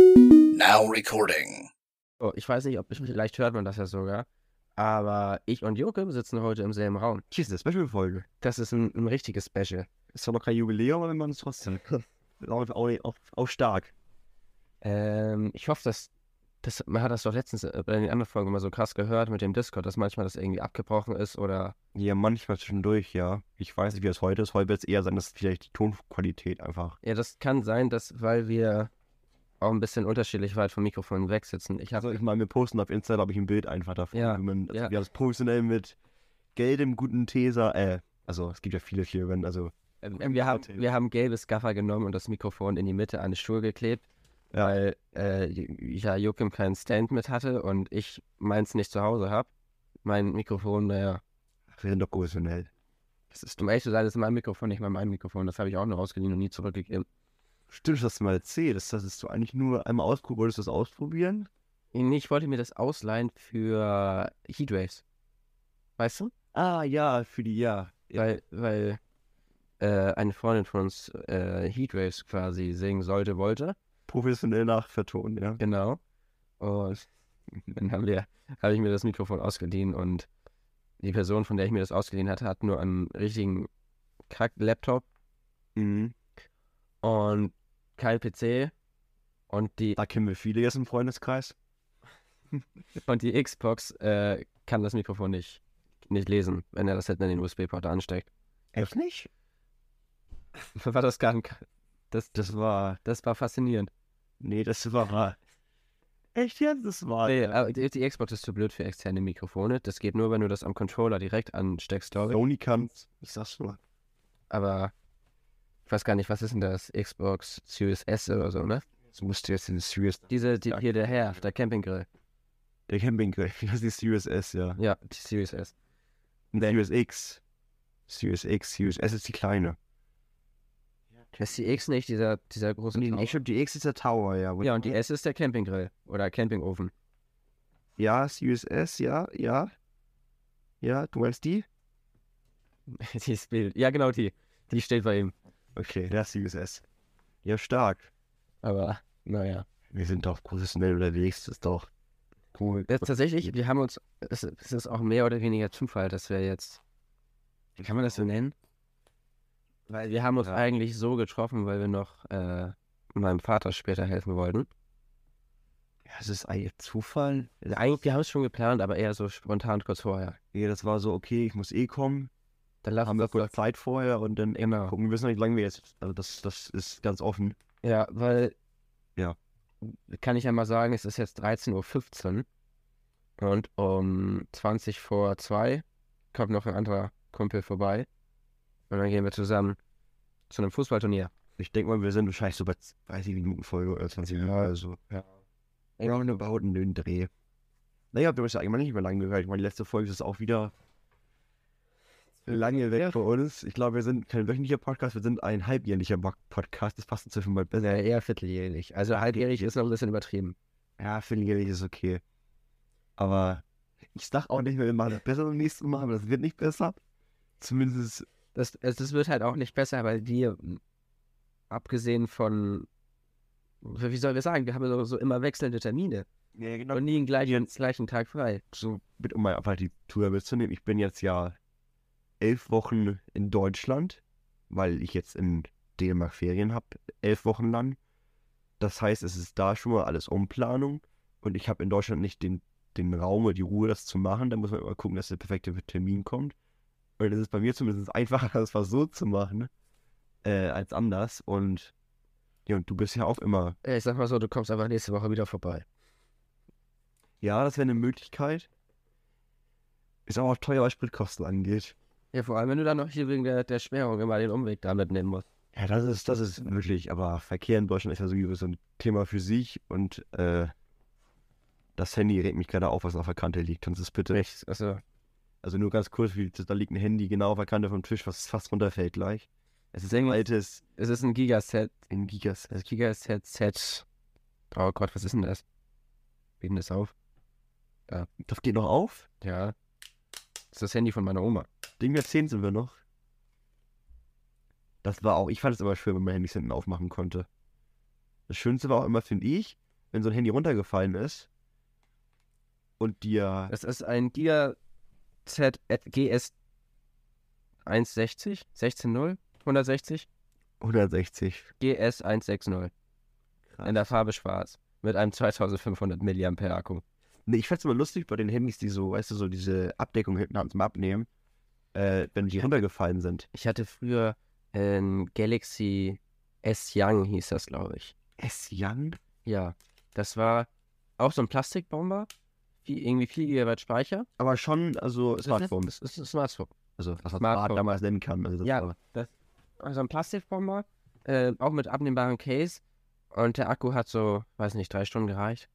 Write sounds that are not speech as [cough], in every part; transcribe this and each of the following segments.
Now recording. Oh, ich weiß nicht, ob vielleicht hört man das ja sogar. Aber ich und Joke sitzen heute im selben Raum. Hier ist eine Special-Folge. Das ist ein, ein richtiges Special. Ist zwar noch kein Jubiläum, aber man ist trotzdem. [laughs] auch, auch, auch, stark. Ähm, ich hoffe, dass, dass man hat das doch letztens äh, bei den anderen Folgen immer so krass gehört mit dem Discord, dass manchmal das irgendwie abgebrochen ist oder Ja, manchmal zwischendurch, ja. Ich weiß nicht, wie es heute ist. Heute wird es eher sein, dass vielleicht die Tonqualität einfach. ja, das kann sein, dass weil wir auch ein bisschen unterschiedlich weit vom Mikrofon weg sitzen. Ich habe Also ich mal, wir posten auf Insta, glaube ich, ein Bild einfach davon. Ja, wie man, also ja. Wir haben es professionell mit gelbem, guten Teser, äh, also es gibt ja viele Firmen, also Ähm, wir, haben, wir haben gelbes Gaffer genommen und das Mikrofon in die Mitte an den Stuhl geklebt, Ja. weil äh, ja Joachim keinen Stand mit hatte und ich meins nicht zu Hause habe. Mein Mikrofon, naja, wir sind doch professionell. Das ist um ehrlich zu sein, ist mein Mikrofon nicht mal mein Mikrofon. Das habe ich auch nur ausgeliehen und nie zurückgegeben. Stimmt, das mal erzählt. Das, das ist du eigentlich nur einmal ausprobieren. Wolltest du das ausprobieren? Nee, Ich wollte mir das ausleihen für Heatwaves. Weißt du? Ah, ja, für die, ja. ja. Weil, weil äh, eine Freundin von uns äh, Heatwaves quasi singen sollte, wollte. Professionell nachvertonen, ja. Genau. Und [laughs] dann haben wir, habe ich mir das Mikrofon ausgeliehen und die Person, von der ich mir das ausgeliehen hatte, hat nur einen richtigen Kack-Laptop Mhm. und kein PC und die, Da kennen wir viele jetzt im Freundeskreis. [laughs] und die Xbox äh, kann das Mikrofon nicht, nicht lesen, wenn er das hinten in den USB-Port ansteckt. Echt nicht? [laughs] War das gar nicht, das, Das war. das war faszinierend. Nee, das war. Echt jetzt? Das war. Nee, aber die, die Xbox ist zu blöd für externe Mikrofone. Das geht nur, wenn du das am Controller direkt ansteckst, glaube ich. Sony kann's. Ich sag's nur. Aber ich weiß gar nicht, was ist denn das? Xbox Series S oder so, ne? Das musst du jetzt in Series. Diese, die, hier der Herr, der Campinggrill. Der Campinggrill. [laughs] Das ist die Series S, ja. Ja, die Series S. Und Series X. Series X, Series S ist die kleine. Das ist die X nicht, dieser, dieser große Nee, Tower. ich glaube, die X ist der Tower, ja. Ja, und die S ist der Campinggrill oder Campingofen. Ja, Series S, ja, ja. Ja, du meinst die? [laughs] die ist Bild. Ja, genau die. Die steht bei ihm. Okay, Series S. Ja, stark. Aber, naja. Wir sind doch professionell unterwegs, das ist doch cool. Das, tatsächlich, wir haben uns, es, es ist auch mehr oder weniger Zufall, dass wir jetzt, wie kann man das so nennen? Weil wir haben uns Ja. eigentlich so getroffen, weil wir noch äh, meinem Vater später helfen wollten. Ja, es ist eigentlich Zufall. Also eigentlich, wir haben es schon geplant, aber eher so spontan kurz vorher. Ja, das war so, okay, ich muss eh kommen. Dann lass Haben wir kurz Zeit vorher und dann Genau. gucken. Wir wissen nicht, wie lange wir jetzt. Also, das, das ist ganz offen. Ja, weil. Ja. Kann ich ja mal sagen, es ist jetzt 13.15 Uhr. Und um 20 vor 2 kommt noch ein anderer Kumpel vorbei. Und dann gehen wir zusammen zu einem Fußballturnier. Ich denke mal, wir sind wahrscheinlich so bei 30 Minuten Folge oder 20 Minuten. Also, ja. Roundabout in den Dreh. Naja, wir müssen ja eigentlich nicht mehr lange gehört. Ich meine, die letzte Folge ist auch wieder lange weg für uns. Ich glaube, wir sind kein wöchentlicher Podcast, wir sind ein halbjährlicher Podcast. Das passt inzwischen mal besser. Ja, eher vierteljährlich. Also halbjährig ist noch ein bisschen übertrieben. Ja, vierteljährlich ist okay. Aber ich sag auch nicht mehr, wir machen das besser beim nächsten Mal, aber das wird nicht besser. Zumindest, Das, es, das wird halt auch nicht besser, weil wir, abgesehen von, wie sollen wir sagen, wir haben so, so immer wechselnde Termine ja, genau. und nie den gleichen, gleichen Tag frei. so, bitte um mal einfach die Tour mitzunehmen. Ich bin jetzt ja elf Wochen in Deutschland, weil ich jetzt in Dänemark Ferien habe, elf Wochen lang. Das heißt, es ist da schon mal alles Umplanung und ich habe in Deutschland nicht den, den Raum oder die Ruhe, das zu machen. Da muss man immer gucken, dass der perfekte Termin kommt. Und es ist bei mir zumindest einfacher, [laughs] das so zu machen, äh, als anders. Und ja, und du bist ja auch immer. Ich sag mal so, du kommst einfach nächste Woche wieder vorbei. Ja, das wäre eine Möglichkeit. Ist aber auch teuer, was Spritkosten angeht. Ja, vor allem, wenn du dann noch hier wegen der, der Sperrung immer den Umweg da mitnehmen musst. Ja, das ist, das ist wirklich, aber Verkehr in Deutschland ist ja sowieso so ein Thema für sich und äh, das Handy regt mich gerade auf, was auf der Kante liegt. Kannst du es bitte? Nicht, also, Also nur ganz kurz, da liegt ein Handy genau auf der Kante vom Tisch, was fast runterfällt gleich. Es ist ein altes es ist ein Gigaset, in Gigas. das Gigaset Z. Oh Gott, was ist denn das? Wie denn das auf? Das geht noch auf? Ja. Das ist das Handy von meiner Oma. Ding der 10 sind wir noch. Das war auch, ich fand es immer schön, wenn man Handys hinten aufmachen konnte. Das Schönste war auch immer, finde ich, wenn so ein Handy runtergefallen ist und dir. Das ist ein Giga Z GS 160, 16.0, 160, 160. GS 160 in der Farbe schwarz mit einem 2500 mAh Akku. Nee, ich fand's immer lustig bei den Handys, die so, weißt du, so diese Abdeckung hinten haben zum Abnehmen, äh, wenn die runtergefallen sind. Ich hatte früher ein Galaxy S Young hieß das, glaube ich. S Young? Ja, das war auch so ein Plastikbomber, wie irgendwie 4 GB Speicher. Aber schon, also Smartphone. Das ist ein Smartphone. Also, was man Smartphone. damals nennen kann. Also das Ja. war- Also ein Plastikbomber, äh, auch mit abnehmbarem Case. Und der Akku hat so, weiß nicht, drei Stunden gereicht.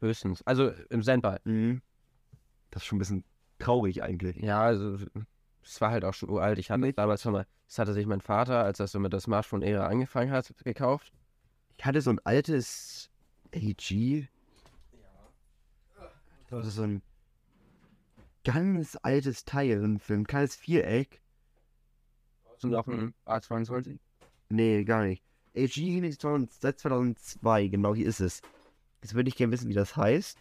Höchstens. Also im Sendball. Mhm. Das ist schon ein bisschen traurig eigentlich. Ja, also es war halt auch schon uralt. Ich hatte es damals schon mal, das hatte sich mein Vater, als er so mit der Smartphone-Ära angefangen hat, gekauft. Ich hatte so ein altes AG. Das ist so ein ganz altes Teil, so ein, so ein kleines Viereck. Und auch ein A22. Nee, gar nicht. AG Helix 2000 seit 2002, genau hier ist es. Jetzt würde ich gerne wissen, wie das heißt.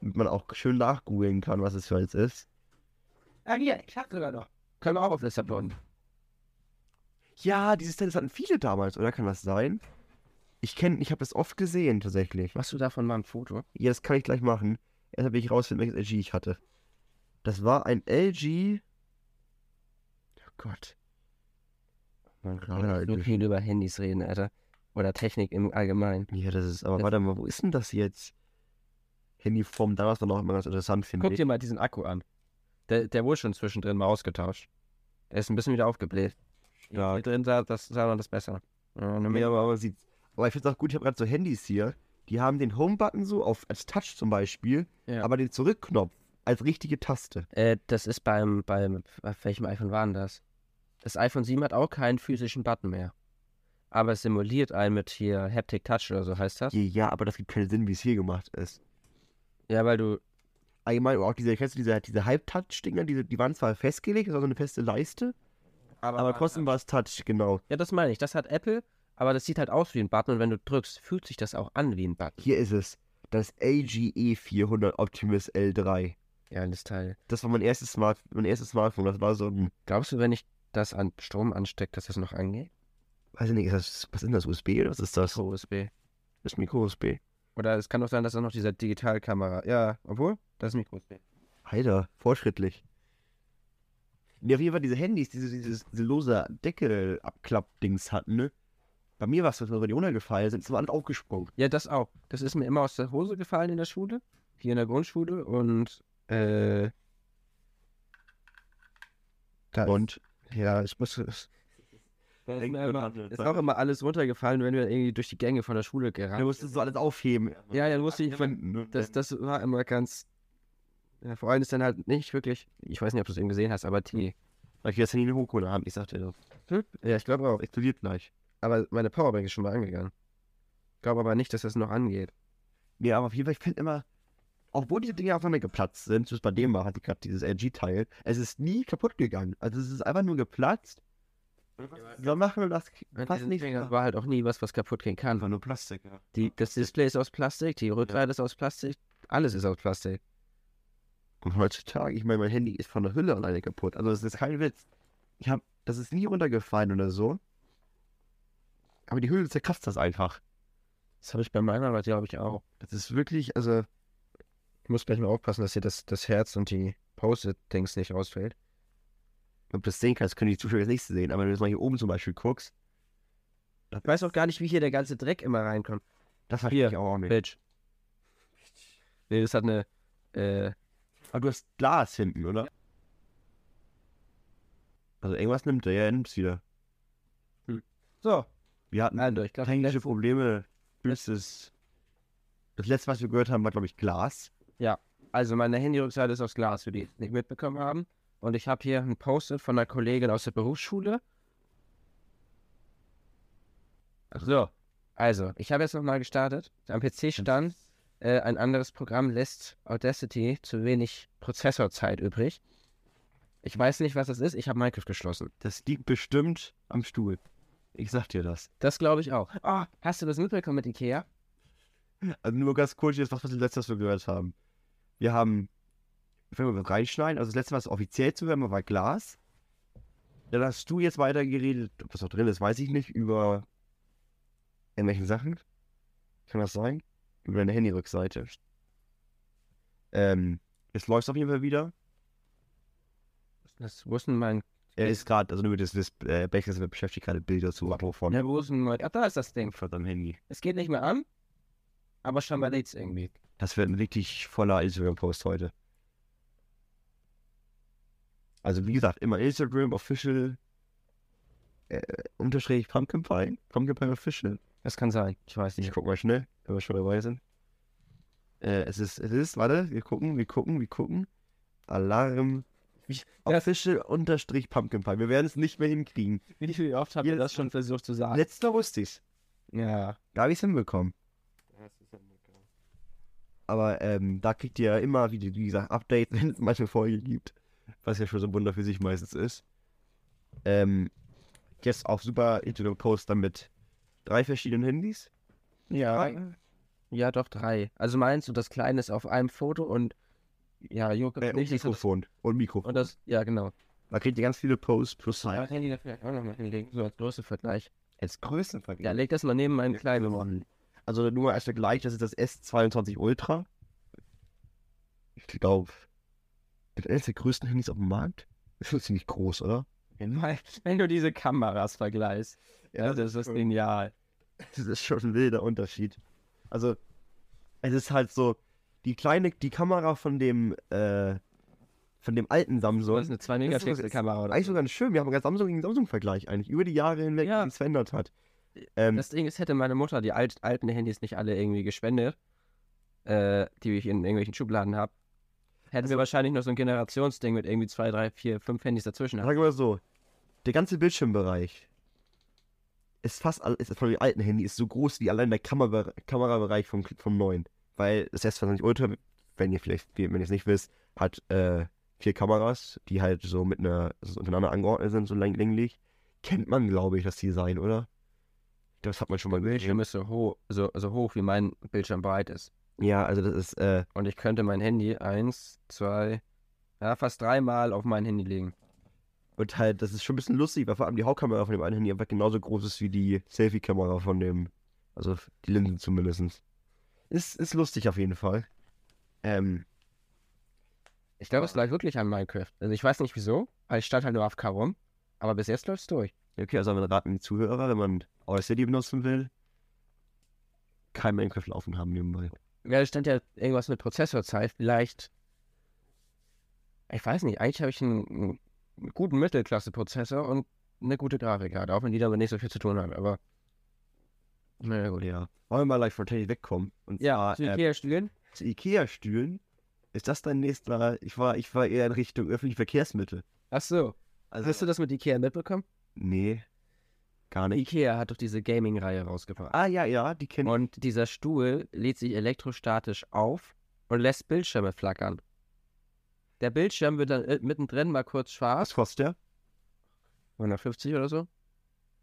Damit man auch schön nachgoogeln kann, was es für eins ist. Ah, hier, ich hab sogar noch. Können wir auch auf Lissabon. Ja, dieses das hatten viele damals, oder? Kann das sein? Ich kenne, ich habe das oft gesehen, tatsächlich. Machst du davon mal ein Foto? Ja, das kann ich gleich machen. Erstmal will ich rausfinden, welches LG ich hatte. Das war ein LG. Oh Gott. Man kann So halt viel über Handys reden, Alter. Oder Technik im Allgemeinen. Ja, das ist, aber Das- warte mal, wo ist denn das jetzt? Handyform, damals war noch immer ganz interessant, finde Guck ich. dir mal diesen Akku an. Der, der wurde schon zwischendrin mal ausgetauscht. Der ist ein bisschen wieder aufgebläht. Ja. Hier drin sah, das, sah man das besser. Ja, Ja, aber man sieht. Aber ich finde es auch gut, ich habe gerade so Handys hier, die haben den Home-Button so auf, als Touch zum Beispiel, Ja. aber den Zurückknopf als richtige Taste. Äh, das ist beim, beim, auf welchem iPhone war denn das? Das iPhone 7 hat auch keinen physischen Button mehr. Aber es simuliert einen mit hier Haptic Touch oder so heißt das. Ja, aber das gibt keinen Sinn, wie es hier gemacht ist. Ja, weil du, Allgemein, auch diese, kennst du diese, diese Halb-Touch-Dinger, diese, die waren zwar festgelegt, das war so eine feste Leiste, aber trotzdem war es Touch, genau. Ja, das meine ich. Das hat Apple, aber das sieht halt aus wie ein Button und wenn du drückst, fühlt sich das auch an wie ein Button. Hier ist es. Das AGE 400 Optimus L3. Ja, das Teil. Das war mein erstes, Smart mein erstes Smartphone. Das war so ein, Glaubst du, wenn ich das an Strom anstecke, dass das noch angeht? weiß ich nicht, ist das, was ist denn das, USB oder was ist das? USB. Das ist Micro-USB. Oder es kann auch sein, dass da noch diese Digitalkamera. Ja, obwohl, das ist Micro-USB. Alter, fortschrittlich. Nee, auf jeden Fall diese Handys, diese, dieses, diese lose Deckel-Abklapp-Dings hatten, ne? Bei mir war es, wenn die runtergefallen sind, ist alles aufgesprungen. Ja, das auch. Das ist mir immer aus der Hose gefallen in der Schule. Hier in der Grundschule. Und, äh. Da Und ja, ich muss. Es da ist, mir immer, ist auch immer alles runtergefallen, wenn wir irgendwie durch die Gänge von der Schule du gerannt musstest so alles aufheben. Ja, ja, musste ich. finden. Das, das war immer ganz. Ja, vor allem ist dann halt nicht wirklich. Ich weiß nicht, ob du es eben gesehen hast, aber die. Weil ich das Handy hochholen haben. Ich sagte, das Ja, ich glaube auch. explodiert gleich. Aber meine Powerbank ist schon mal angegangen. Ich glaube aber nicht, dass das noch angeht. Ja, aber auf jeden Fall, ich finde immer, obwohl diese Dinge aufeinander geplatzt sind, so ist bei dem war, hatte ich gerade dieses LG-Teil, es ist nie kaputt gegangen. Also es ist einfach nur geplatzt. Wir machen das fast nicht. Das war halt auch nie was, was kaputt gehen kann. Einfach nur Plastik, ja. Die, das Display ist aus Plastik, die Rückseite ist aus Plastik, alles ist aus Plastik. Und heutzutage, ich meine, mein Handy ist von der Hülle alleine kaputt. Also das ist kein Witz. Ich hab, das ist nie runtergefallen oder so. Aber die Hülle zerkratzt das einfach. Das habe ich bei meiner Arbeit, glaube ich, auch. Das ist wirklich, also, Ich muss gleich mal aufpassen, dass hier das, das Herz und die Post-it-Dings nicht ausfällt. Ob du das sehen kannst, können die Zuschauer jetzt nicht sehen. Aber wenn du jetzt mal hier oben zum Beispiel guckst, Ich weiß auch gar nicht, wie hier der ganze Dreck immer reinkommt. das Hier, verstehe ich auch nicht. Bitch. Nee, das hat eine, äh, Aber du hast Glas hinten, oder? Also irgendwas nimmt er, ja, er nimmt's wieder. so, Wir hatten also ich glaube, technische Probleme. Das, das letzte, was wir gehört haben, war, glaube ich, Glas. also meine Handyrückseite ist aus Glas, für die es nicht mitbekommen haben. Und ich habe hier ein Post-it von einer Kollegin aus der Berufsschule. So, also, ich habe jetzt nochmal gestartet. Am PC stand, äh, ein anderes Programm lässt Audacity zu wenig Prozessorzeit übrig. Ich weiß nicht, was das ist. Ich habe Minecraft geschlossen. Das liegt bestimmt am Stuhl. Ich sag dir das. Das glaube ich auch. Oh, hast du das mitbekommen mit Ikea? Also nur ganz kurz jetzt, was wir das letzte, was wir gehört haben. Wir haben, wenn wir reinschneiden, also das letzte, was offiziell zu hören war, war Glas. Dann hast du jetzt weiter geredet, ob das noch drin ist, weiß ich nicht, über irgendwelchen Sachen. Kann das sein? Über deine Handyrückseite. Ähm, jetzt läuft auf jeden Fall wieder. Das, wo ist denn mein. Er ist gerade, also nur das, das äh, Becher sind beschäftigt gerade Bilder zu von Ja, wo ist denn mein. Ach, da ist das Ding. von deinem Handy. Es geht nicht mehr an, aber scheinbar lädt's irgendwie. Das wird ein richtig voller Instagram-Post heute. Also wie gesagt, immer Instagram Official äh, unterstrich Pumpkin Pie. Pumpkin Pie Official. Das kann sein. Ich weiß Ich nicht. guck mal schnell, wenn wir schon dabei sind. Äh, es ist, es ist, warte, wir gucken, wir gucken, wir gucken. Alarm. Ich- Official unterstrich Pumpkin Pie. Wir werden es nicht mehr hinkriegen. Wie oft habt ihr das schon versucht zu sagen? Letzter wusste ich's. Ja. Da habe ich's hinbekommen. Aber ähm, da kriegt ihr ja immer, wie, wie gesagt, Updates, [laughs] wenn es manche Folge gibt. Was ja schon so ein Wunder für sich meistens ist. Ähm, jetzt auch super Instagram-Post dann mit drei verschiedenen Handys. Ja. Drei? Ja, doch drei. Also meinst du, das Kleine ist auf einem Foto und ja, Joko Äh, und nicht. das- Mikrofon. Und Mikrofon. Und das, ja, genau. da kriegt ihr ganz viele Posts plus Ja, halt. Handy dafür auch nochmal hinlegen, so als Größevergleich. Als Größenvergleich. Ja, leg das mal neben meinen kleinen. Also nur mal als Vergleich, das ist das S22 Ultra. Ich glaube, ist eines der größten Handys auf dem Markt. Das ist ziemlich groß, oder? Wenn du diese Kameras vergleichst, ja, das ist schon- genial. Das ist schon ein wilder Unterschied. Also, es ist halt so, die kleine, die Kamera von dem, äh, von dem alten Samsung. Das ist eine 2 Das ist- Megapixel Kamera oder Eigentlich so. sogar schön. Wir haben ganz Samsung gegen Samsung-Vergleich eigentlich. Über die Jahre hinweg, Ja. wie es verändert hat. Ähm, Das Ding ist, hätte meine Mutter die alt, alten Handys nicht alle irgendwie gespendet, äh, die ich in irgendwelchen Schubladen habe, hätten wir wahrscheinlich noch so ein Generationsding mit irgendwie zwei, drei, vier, fünf Handys dazwischen. Sagen wir mal so, der ganze Bildschirmbereich ist fast, all- ist von dem alten Handy ist so groß wie allein der Kamera, Kamerabereich vom, vom neuen. Weil das S22 Ultra, wenn ihr vielleicht, wenn ihr es nicht wisst, hat äh, vier Kameras, die halt so mit einer, so untereinander angeordnet sind, so läng länglich. Kennt man, glaube ich, das Design, oder? Das hat man schon mal Der Bildschirm gesehen. ist so hoch, so, so hoch, wie mein Bildschirm breit ist. Ja, also das ist, äh, Und ich könnte mein Handy eins, zwei, ja, fast dreimal auf mein Handy legen. und halt, das ist schon ein bisschen lustig, weil vor allem die Hauptkamera von dem einen Handy einfach genauso groß ist wie die Selfie-Kamera von dem, also die Linsen zumindest. Ist, ist lustig auf jeden Fall. Ähm, Ich glaube, es lag wirklich an Minecraft. Also ich weiß nicht wieso, weil ich stand halt nur auf K rum, aber bis jetzt läuft's durch. okay, also wir raten die Zuhörer, wenn man Audacity benutzen will, kein Minecraft laufen haben nebenbei. Ja, da stand ja irgendwas mit Prozessorzeit. Vielleicht. Ich weiß nicht, eigentlich habe ich einen, einen guten Mittelklasse-Prozessor und eine gute Grafikkarte, auch wenn die damit nicht so viel zu tun haben, aber. Na ja, gut. Ja. Wollen wir mal gleich von Technik wegkommen? Und Ja, zwar, zu äh, Ikea-Stühlen? zu Ikea-Stühlen. Ist das dein nächster? Ich war, ich war eher in Richtung öffentliche Verkehrsmittel. Ach so. Also, Hast du das mit Ikea mitbekommen? Nee, gar nicht. Ikea hat doch diese Gaming-Reihe rausgebracht. Ah, ja, ja, die kenne ich. Und dieser Stuhl lädt sich elektrostatisch auf und lässt Bildschirme flackern. Der Bildschirm wird dann äh, mittendrin mal kurz Was schwarz. kostet der? 150 oder so?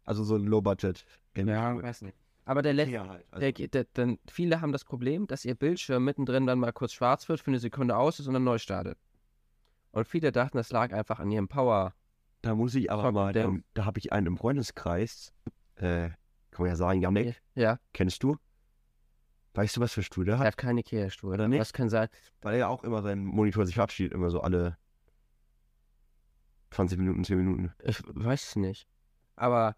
Also so ein Low-Budget. weiß nicht. Aber der lässt Ja, halt. Also, Der, der, denn viele haben das Problem, dass ihr Bildschirm mittendrin dann mal kurz schwarz wird, für eine Sekunde aus ist und dann neu startet. Und viele dachten, das lag einfach an ihrem Power. Da muss ich aber Fuck, mal, der- ähm, da habe ich einen im Freundeskreis, äh, kann man ja sagen, Janik, Ja, kennst du? Weißt du, was für Stuhl der er hat? hat keine Ikea-Stuhl. Oder nicht? Das kann sein. Weil er ja auch immer seinen Monitor sich verabschiedet, immer so alle 20 Minuten, 10 Minuten. Ich weiß es nicht. Aber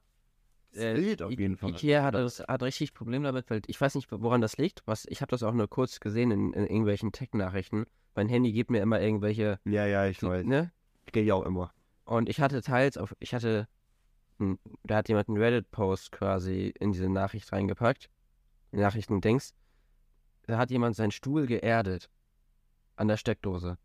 äh, wild auf I- jeden Fall. Ikea hat, das, hat richtig Probleme damit, weil ich weiß nicht, woran das liegt. Was, ich habe das auch nur kurz gesehen in, in irgendwelchen Tech-Nachrichten. Mein Handy gibt mir immer irgendwelche, Ja, ja, ich weiß. ne? Gehe ich auch immer. Und ich hatte teils auf, ich hatte, da hat jemand einen Reddit-Post quasi in diese Nachricht reingepackt. Die Nachrichten-Dings. Da hat jemand seinen Stuhl geerdet. An der Steckdose.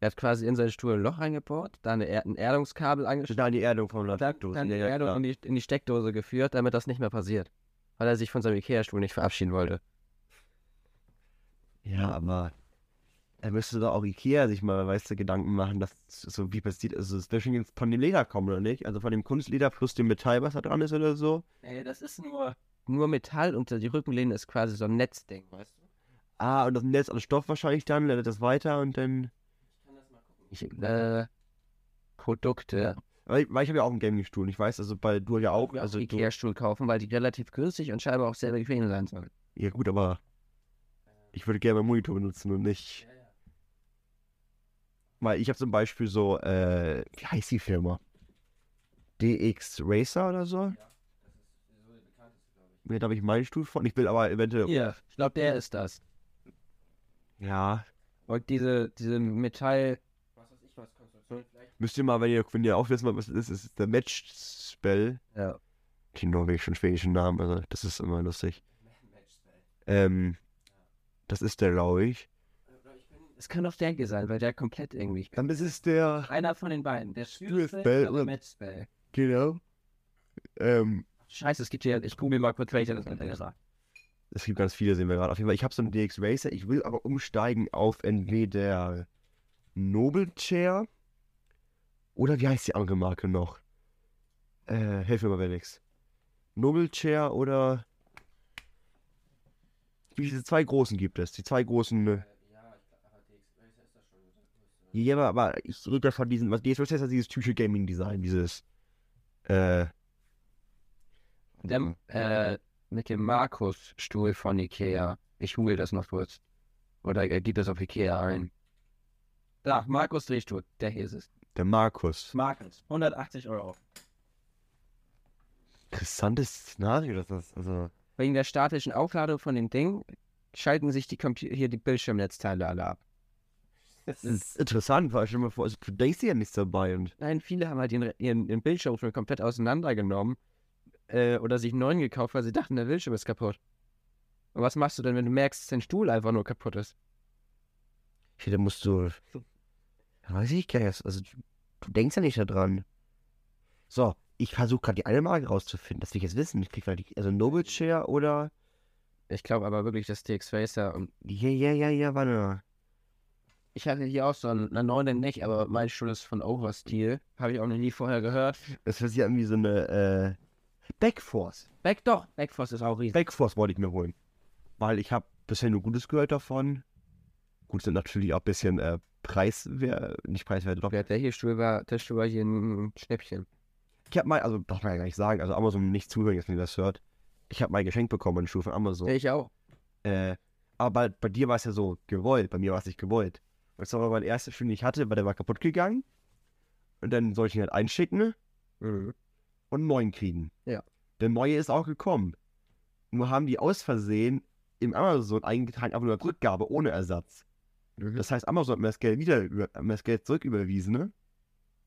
Er hat quasi in seinen Stuhl ein Loch reingebohrt, da eine er ein Erdungskabel angeschlossen, Da die Erdung von der dann, Steckdose. dann die Ja, ja, Erdung in die, in die Steckdose geführt, damit das nicht mehr passiert. Weil er sich von seinem Ikea-Stuhl nicht verabschieden wollte. Ja, aber er müsste doch auch Ikea sich mal, weißt du, Gedanken machen, dass so wie passiert, also es wird schon jetzt von dem Leder kommen, oder nicht? Also von dem Kunstleder plus dem Metall, was da dran ist oder so. Ey, das ist nur nur Metall und die Rückenlehne ist quasi so ein Netzding, weißt du? Ah, und das Netz an Stoff wahrscheinlich dann, leitet das weiter und dann. Ich, äh, Produkte. Weil, weil ich habe ja auch einen Gaming-Stuhl, ich weiß, also bei du ja auch. Also Also Ikea-Stuhl kaufen, weil die relativ günstig und scheinbar auch sehr bequem sein sollen. ja gut, aber ich würde gerne meinen Monitor benutzen und nicht. Weil ich habe zum Beispiel so, äh, wie heißt die Firma? DX Racer oder so? Ja, da habe ich meinen Stuhl von. Ich will aber eventuell. Hier, ich glaube, der ist das. Ja. Und diese, diese Metall. Was weiß ich was, Konstruktion vielleicht. Müsst ihr mal, wenn ihr, wenn ihr auch wissen wollt, was das ist, ist der Match-Spell. Ja. Die norwegischen, schwedischen Namen, also das ist immer lustig. [laughs] Ähm, das ist der, glaube ich. Es kann doch der hier sein, weil der komplett irgendwie. Dann ist es der, Einer von den beiden. Der Spell Spell oder oder- Matchspell. genau. Ähm, Scheiße, es gibt hier. Ich google mal kurz, welcher das mit gesagt. es gibt ganz viele, sehen wir gerade. Auf jeden Fall, ich habe so einen DX Racer, ich will aber umsteigen auf entweder Noble Chair oder wie heißt die andere Marke noch? Äh, helf mir mal, Felix. Noble Chair oder diese zwei großen gibt es. Die zwei großen. Äh, Ja, aber, ich rede von diesen, was Racer ist ja dieses typische Gaming-Design, dieses, äh, Der, äh, mit dem Markus-Stuhl von Ikea. Ich google das noch kurz. Oder er gibt das auf Ikea ein. Da, Markus Drehstuhl. Der hier ist es. der Markus. Markus. 180 Euro. Interessantes Szenario, das ist, also. Wegen der statischen Aufladung von dem Ding schalten sich die Compu hier die Bildschirmnetzteile alle ab. Das ist interessant, weil dir mal vor, also, du denkst dir ja nichts dabei und. Nein, viele haben halt ihren, ihren, ihren Bildschirm schon komplett auseinandergenommen äh, oder sich einen neuen gekauft, weil sie dachten, der Bildschirm ist kaputt. Und was machst du denn, wenn du merkst, dass dein Stuhl einfach nur kaputt ist? Okay, da musst du. Ja, [laughs] weiß ich gar nicht. Also, du, denkst ja nicht daran. So, ich versuche gerade die eine Marke rauszufinden. Das will ich jetzt wissen. Ich krieg die, also Noble Chair oder. Ich glaube aber wirklich, dass TX Racer und Ja, ja, ja, ja, warte. Ich hatte hier auch so einen neuen nicht, aber mein Stuhl ist von Oversteel. Habe ich auch noch nie vorher gehört. Das ist ja irgendwie so eine, äh. Backforce. Back doch, Backforce ist auch riesig. Backforce wollte ich mir holen. Weil ich habe bisher nur Gutes gehört davon. Gut, sind natürlich auch ein bisschen, äh, preiswert. Nicht preiswert, doch. Der, der hier Stuhl war, der Stuhl war hier ein Schnäppchen. Ich habe mal, also darf man ja gar nicht sagen, also Amazon nicht zuhören, jetzt wenn ihr das hört. Ich habe mal ein Geschenk bekommen, einen Schuh von Amazon. Ich auch. Äh, aber bei, bei dir war es ja so gewollt, bei mir war es nicht gewollt. Das war mein erster Schuh, den ich hatte, weil der war kaputt gegangen. Und dann sollte ich ihn halt einschicken und einen neuen kriegen. Ja. Der neue ist auch gekommen. Nur haben die aus Versehen im Amazon eingetragen, aber nur als Rückgabe ohne Ersatz. Das heißt, Amazon hat mir das Geld wieder über, mir das Geld zurücküberwiesen, ne?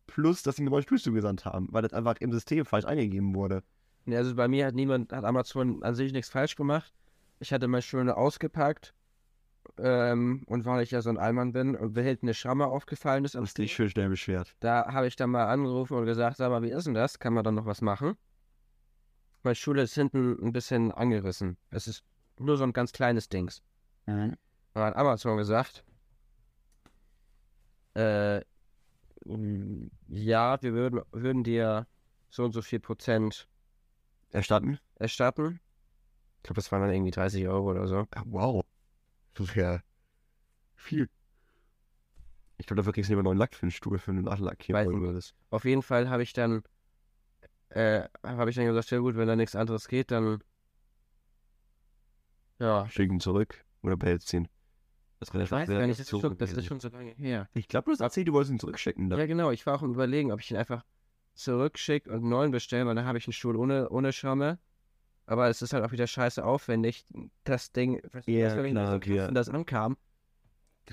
Plus, dass sie mir neuen Stuhl zugesandt haben, weil das einfach im System falsch eingegeben wurde. Nee, also bei mir hat niemand, hat Amazon an sich nichts falsch gemacht. Ich hatte mein Stuhl nur ausgepackt. Ähm, und weil ich ja so ein Allmann bin und mir hinten eine Schramme aufgefallen ist, Hast dich schön schnell beschwert. Da habe ich dann mal angerufen und gesagt, sag mal, wie ist denn das? Kann man dann noch was machen? Mein Stuhl ist hinten ein bisschen angerissen. Es ist nur so ein ganz kleines Dings. Dann hat Amazon gesagt, äh, ja, wir würden, würden dir so und so viel Prozent Erstatten? erstatten. Ich glaube, das waren dann irgendwie 30 Euro oder so. Ah, wow. Das ist ja viel. Ich glaube, dafür kriegst du lieber einen neuen Lack für den Stuhl, für einen Nachlack hier Weiß nicht. Auf jeden Fall habe ich dann, äh, habe ich dann gesagt, ja gut, wenn da nichts anderes geht, dann, ja, Schick ihn zurück oder behältst ihn. Das Ich weiß gar nicht, das ist, schon, das ist schon so lange her. Ich glaube, du hast erzählt, du wolltest ihn zurückschicken. Ja, genau. Ich war auch am überlegen, ob ich ihn einfach zurückschicke und einen neuen bestelle, weil dann habe ich einen Stuhl ohne, ohne Schramme. Aber es ist halt auch wieder scheiße aufwendig. Das Ding, was Ja, für mich klar, okay. wenn das ankam.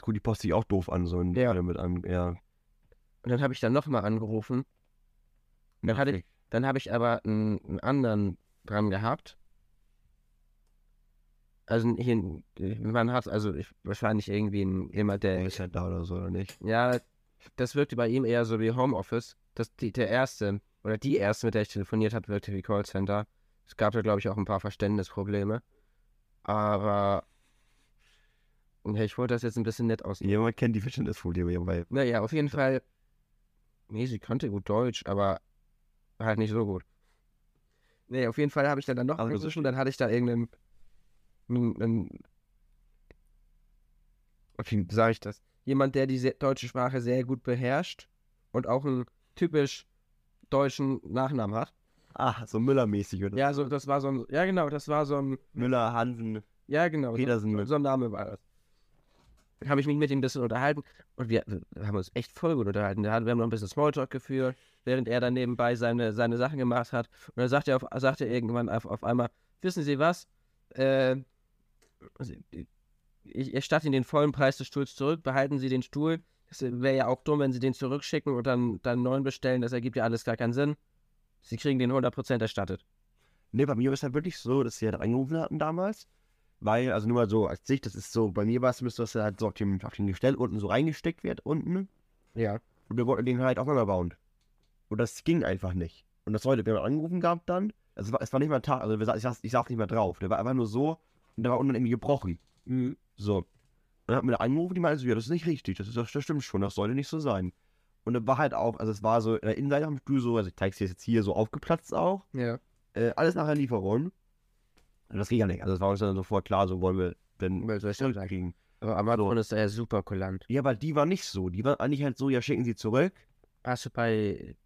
Gut, die Post sich auch doof an, so ein Ja. Teil mit einem, ja. Und dann habe ich dann nochmal angerufen. Dann hatte ich, dann habe ich aber einen, einen anderen dran gehabt. Also hier, man hat also ich, wahrscheinlich irgendwie ein, jemand, der Der ist ja da oder so, oder nicht? Ja, das wirkte bei ihm eher so wie Homeoffice. Das, die, der erste, oder die erste, mit der ich telefoniert habe, wirkte wie Callcenter. Es gab da, glaube ich, auch ein paar Verständnisprobleme. Aber ja, ich wollte das jetzt ein bisschen nett aus. Jemand kennt die Verständnisfolie, weil Naja, auf jeden Fall. Nee, sie konnte gut Deutsch, aber halt nicht so gut. Nee, auf jeden Fall habe ich dann, dann noch Also, angerufen, dann hatte ich da irgendeinen, einen, wie sage ich das? Jemand, der die deutsche Sprache sehr gut beherrscht und auch einen typisch deutschen Nachnamen hat. Ah, so Müller-mäßig, oder? Ja, so, das war so ein, ja genau, das war so ein, Müller, Hansen, ja genau, Petersen. so, so ein Name war das. Dann habe ich mich mit ihm ein bisschen unterhalten und wir, wir haben uns echt voll gut unterhalten. Wir haben noch ein bisschen Smalltalk geführt, während er dann nebenbei seine, seine Sachen gemacht hat. Und dann sagt er, auf, sagt er irgendwann auf, auf einmal, wissen Sie was? Äh, ich erstatte Ihnen den vollen Preis des Stuhls zurück, behalten Sie den Stuhl. Es wäre ja auch dumm, wenn Sie den zurückschicken und dann, dann einen neuen bestellen. Das ergibt ja alles gar keinen Sinn. Sie kriegen den 100% erstattet. Nee, bei mir war es halt wirklich so, dass sie halt angerufen hatten damals. Weil, also nur mal so als Sicht, das ist so, bei mir war es, dass er halt so auf dem, auf dem Gestell unten so reingesteckt wird, unten. Ja. Und wir wollten den halt auseinanderbauen. Und das ging einfach nicht. Und das heute, wir haben angerufen gehabt dann. Also es war, es war nicht mal ein Tag, also ich, saß, ich saß nicht mal drauf. Der war einfach nur so und der war unten irgendwie gebrochen. So. Und dann hat mir der angerufen, die meinte so, ja, das ist nicht richtig, das, ist, das stimmt schon, das sollte nicht so sein. Und dann war halt auch, also es war so, in der Innenseite am Stuhl so, also ich zeig's dir jetzt hier so aufgeplatzt auch. Ja. Äh, alles nach der Lieferung. Und das ging ja nicht. Also es war uns dann sofort klar, so wollen wir denn kriegen. Aber Amazon ist da ja super kulant. Ja, weil die war nicht so. Die war eigentlich halt so, ja, schicken sie zurück. Hast du bei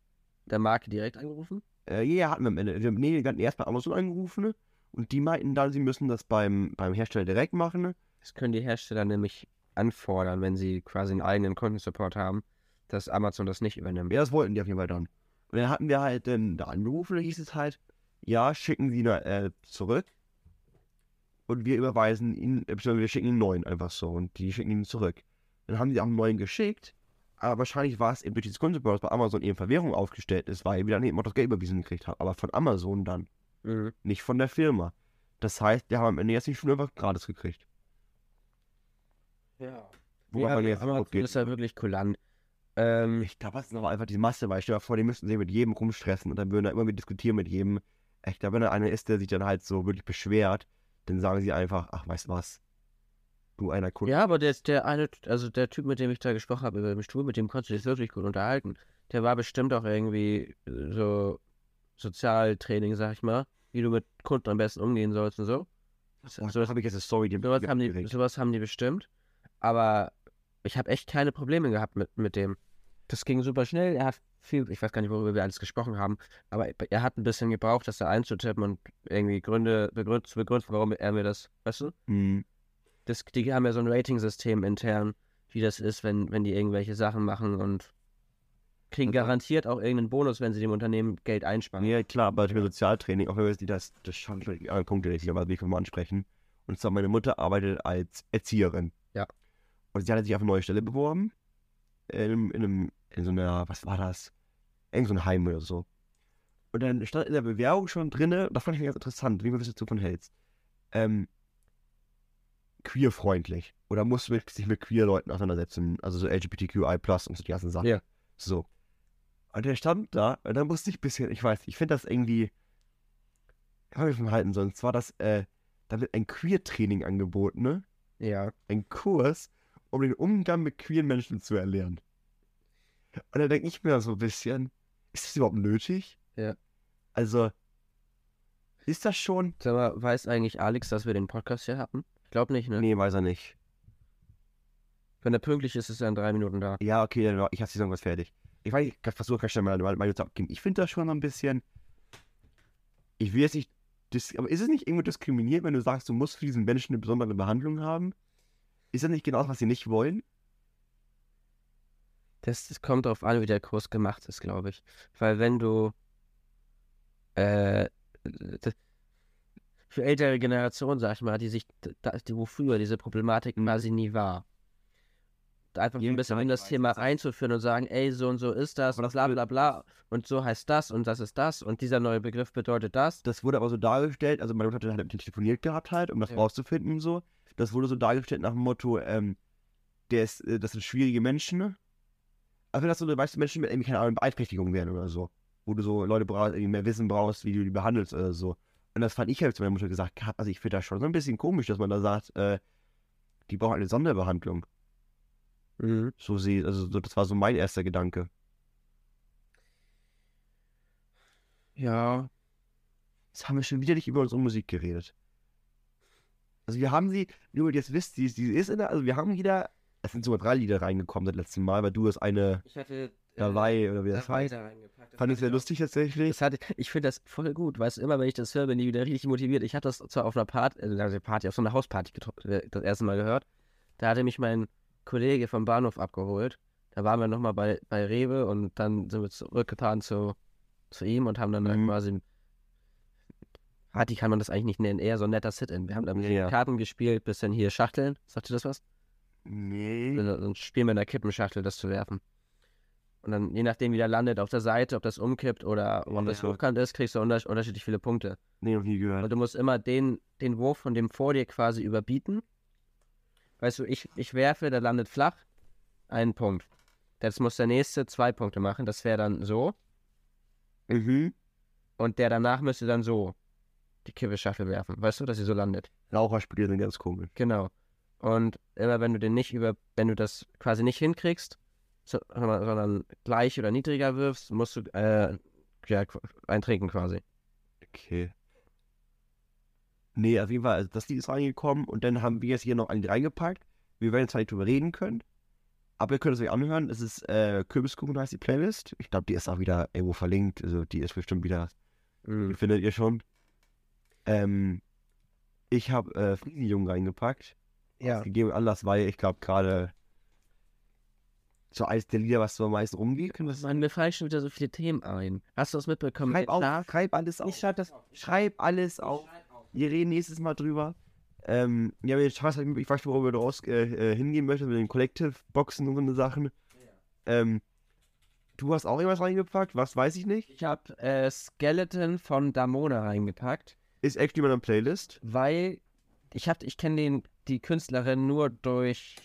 der Marke direkt angerufen? Äh, ja, hatten wir am Ende. Wir, nee, wir hatten erst bei Amazon angerufen und die meinten dann, sie müssen das beim, beim Hersteller direkt machen. Das können die Hersteller nämlich anfordern, wenn sie quasi einen eigenen Kundensupport haben, dass Amazon das nicht übernimmt. Ja, das wollten die auf jeden Fall dann. Und dann hatten wir halt dann da angerufen, da hieß es halt, ja, schicken Sie da, äh, zurück. Und wir überweisen ihn, äh, beziehungsweise wir schicken ihn einen neuen einfach so und die schicken ihn zurück. Dann haben die auch einen neuen geschickt, aber wahrscheinlich war es eben durch dieses dass bei Amazon eben Verwährung aufgestellt ist, weil wir dann eben auch das Geld überwiesen gekriegt haben. Aber von Amazon dann, Mhm. nicht von der Firma. Das heißt, wir haben am Ende jetzt die Schuhe einfach gratis gekriegt. Ja. Wobei ja, man jetzt Amazon ist ja wirklich kulant. Ähm, Ich glaube, das ist aber einfach die Masse, weil ich stell dir vor, die müssten sich mit jedem rumstressen und dann würden da immer wieder diskutieren mit jedem. Ich glaube, wenn da einer ist, der sich dann halt so wirklich beschwert, dann sagen sie einfach, ach, weißt du was, du einer Kunde. ja, aber der, der eine, also der Typ, mit dem ich da gesprochen habe über den Stuhl, mit dem konntest du dich wirklich gut unterhalten. Der war bestimmt auch irgendwie äh, so Sozialtraining, sag ich mal, wie du mit Kunden am besten umgehen sollst und so. Oh, so, das habe ich jetzt eine Story, die Sowas haben die, sowas haben die bestimmt. Aber ich habe echt keine Probleme gehabt mit, mit dem. Das ging super schnell. Er hat viel, ich weiß gar nicht, worüber wir alles gesprochen haben, aber er hat ein bisschen gebraucht, das da einzutippen und irgendwie Gründe begründ, zu begründen, warum er mir das, weißt du? Hm. Das, die haben ja so ein Rating-System intern, wie das ist, wenn, wenn die irgendwelche Sachen machen und kriegen war- garantiert auch irgendeinen Bonus, wenn sie dem Unternehmen Geld einsparen. Ja, klar, aber für Sozialtraining, auch wenn wir das, das schon anderen Punkte, die ich aber will ich mal ansprechen. Und zwar, meine Mutter arbeitet als Erzieherin. Ja. Und sie hatte sich auf eine neue Stelle beworben. In, in, einem, in so einer, was war das? Irgend so ein Heim oder so. Und dann stand in der Bewerbung schon drinne, das fand ich ganz interessant, wie man du davon hältst. Ähm, queerfreundlich. Oder musst du mit, sich mit queer Leuten auseinandersetzen, also so LGBTQI und so die ganzen Sachen. Ja. So. Und der stand da, und dann musste ich ein bisschen, ich weiß, ich finde das irgendwie, ich habe mich von halten sollen. Und zwar, dass, äh, da wird ein Queer-Training angeboten, ne? Ja. Ein Kurs, um den Umgang mit queeren Menschen zu erlernen. Und da denke ich mir so ein bisschen, ist das überhaupt nötig? Ja. Also, ist das schon? Sag mal, weiß eigentlich Alex, dass wir den Podcast hier hatten? Ich glaube nicht, ne? Nee, weiß er nicht. Wenn er pünktlich ist, ist er in drei Minuten da. Ja, okay, dann, ich habe die Song was fertig. Ich weiß, ich versuche ganz schnell meine zu abgeben. Ich finde das schon ein bisschen. Ich will jetzt nicht. Aber ist es nicht irgendwo diskriminiert, wenn du sagst, du musst für diesen Menschen eine besondere Behandlung haben? Ist das nicht genau das, was sie nicht wollen? Das, das kommt darauf an, wie der Kurs gemacht ist, glaube ich. Weil wenn du äh, für ältere Generationen, sag ich mal, die sich, die, wo früher diese Problematik quasi nie war, einfach Ja, ein bisschen in das Thema ist- einzuführen und sagen, ey, so und so ist das, das bla bla bla, und so heißt das und das ist das und dieser neue Begriff bedeutet das. Das wurde aber so dargestellt, also meine Mutter hat halt mit ihm telefoniert gehabt halt, um das Ja. rauszufinden und so. Das wurde so dargestellt nach dem Motto, ähm, der ist, äh, das sind schwierige Menschen. ne? Also wenn das so, weißt du, Menschen mit irgendwie, keine Ahnung, Beeinträchtigung werden oder so. Wo du so Leute brauchst, irgendwie mehr Wissen brauchst, wie du die behandelst oder so. Und das fand ich halt zu meiner Mutter gesagt, also ich finde das schon so ein bisschen komisch, dass man da sagt, äh, die brauchen eine Sonderbehandlung. Mhm. So sie, also so, das war so mein erster Gedanke. Ja. Jetzt haben wir schon wieder nicht über unsere Musik geredet. Also wir haben sie, nur ihr jetzt wisst, die, die ist in der, also wir haben wieder, es sind sogar drei Lieder reingekommen das letzte Mal, weil du hast eine Ich hatte dabei, oder wie das heißt. Das Fand ich hatte sehr lustig tatsächlich. Das hatte, ich finde das voll gut, weißt du, immer wenn ich das höre, bin ich wieder richtig motiviert. Ich hatte das zwar auf einer Party, also Party, auf so einer Hausparty äh, das erste Mal gehört. Da hatte mich mein Kollege vom Bahnhof abgeholt. Da waren wir nochmal bei, bei Rewe und dann sind wir zurückgefahren zu, zu ihm und haben dann Mhm. quasi. Party kann man das eigentlich nicht nennen, eher so ein netter Sit-In. Wir haben dann Ja. Karten gespielt, bisschen hier Schachteln. Sagt ihr das was? Nee. So ein Spiel mit einer Kippenschachtel, das zu werfen. Und dann, je nachdem, wie der landet, auf der Seite, ob das umkippt oder ob das Ja. hochkant ist, kriegst du unter unterschiedlich viele Punkte. Nee, noch nie Und gehört. du musst immer den, den Wurf von dem vor dir quasi überbieten. Weißt du, ich, ich werfe, der landet flach, einen Punkt. Jetzt muss der nächste zwei Punkte machen, das wäre dann so. Mhm. Und der danach müsste dann so die Kippeschachtel werfen. Weißt du, dass sie so landet? Raucherspiele sind ganz komisch. Genau. Und immer wenn du den nicht über, wenn du das quasi nicht hinkriegst, so, sondern sondern gleich oder niedriger wirfst, musst du äh, ja, eintrinken quasi. Okay. Nee, auf jeden Fall, also das Lied ist reingekommen und dann haben wir jetzt hier noch ein Lied reingepackt. Wir werden jetzt halt drüber reden können. Aber ihr könnt es euch anhören. Es ist äh, Kürbiskuchen heißt die Playlist. Ich glaube, die ist auch wieder irgendwo verlinkt. Also die ist bestimmt wieder, Mhm. findet ihr schon. Ähm, ich habe äh, Friesenjungen reingepackt. Ja. Gegeben Anlass, weil ich glaube gerade so eines der Lieder, was so am meisten rumgeht. Das Mann, mir fallen schon wieder so viele Themen ein. Hast du das mitbekommen? Schreib auf, schreib alles auf. Ich schreib das Schreib alles auf. Wir reden nächstes Mal drüber. Ähm, ja, ich weiß, halt- ich weiß nicht, worüber du raus, äh, äh, hingehen möchtest, mit den Collective-Boxen und so eine Sachen. Ähm, du hast auch irgendwas reingepackt, was weiß ich nicht. Ich habe äh, Skeleton von Damona reingepackt, Ist actually in meiner Playlist. weil ich hab, ich kenne den die Künstlerin nur durch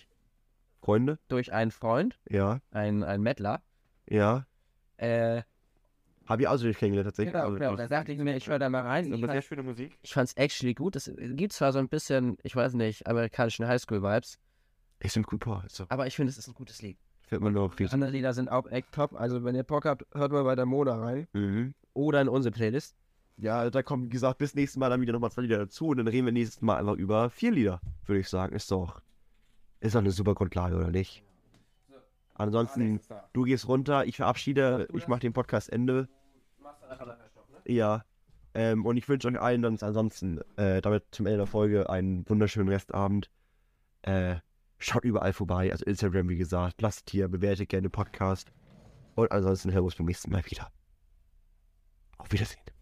Freunde? durch einen Freund, Ja, einen einen Mettler. ja. Äh, Habe ich auch so nicht kennengelernt, tatsächlich. genau, Also, genau. Da dachte ich mir, ich höre da mal rein. Ich, fand- schöne Musik. ich fand's actually gut. Es gibt zwar so ein bisschen, ich weiß nicht, amerikanischen Highschool-Vibes, Ich finde gut, boah. So, aber ich finde, es ist ein gutes Lied. fällt mir noch Die anderen Lieder sind auch echt top. Also, wenn ihr Bock habt, hört mal bei Damona rein. mhm. Oder in unsere Playlist. Ja, da kommt, wie gesagt, bis nächstes Mal dann wieder nochmal zwei Lieder dazu und dann reden wir nächstes Mal einfach über vier Lieder, würde ich sagen. Ist doch, ist doch eine super Grundlage, oder nicht? Ansonsten, du gehst runter, ich verabschiede, ich mache den Podcast Ende. Ja. Ähm, und ich wünsche euch allen dann ansonsten äh, damit zum Ende der Folge einen wunderschönen Restabend. Äh, schaut überall vorbei, also Instagram, wie gesagt. Lasst hier, bewertet gerne Podcast. Und ansonsten hören wir uns beim nächsten Mal wieder. Auf Wiedersehen.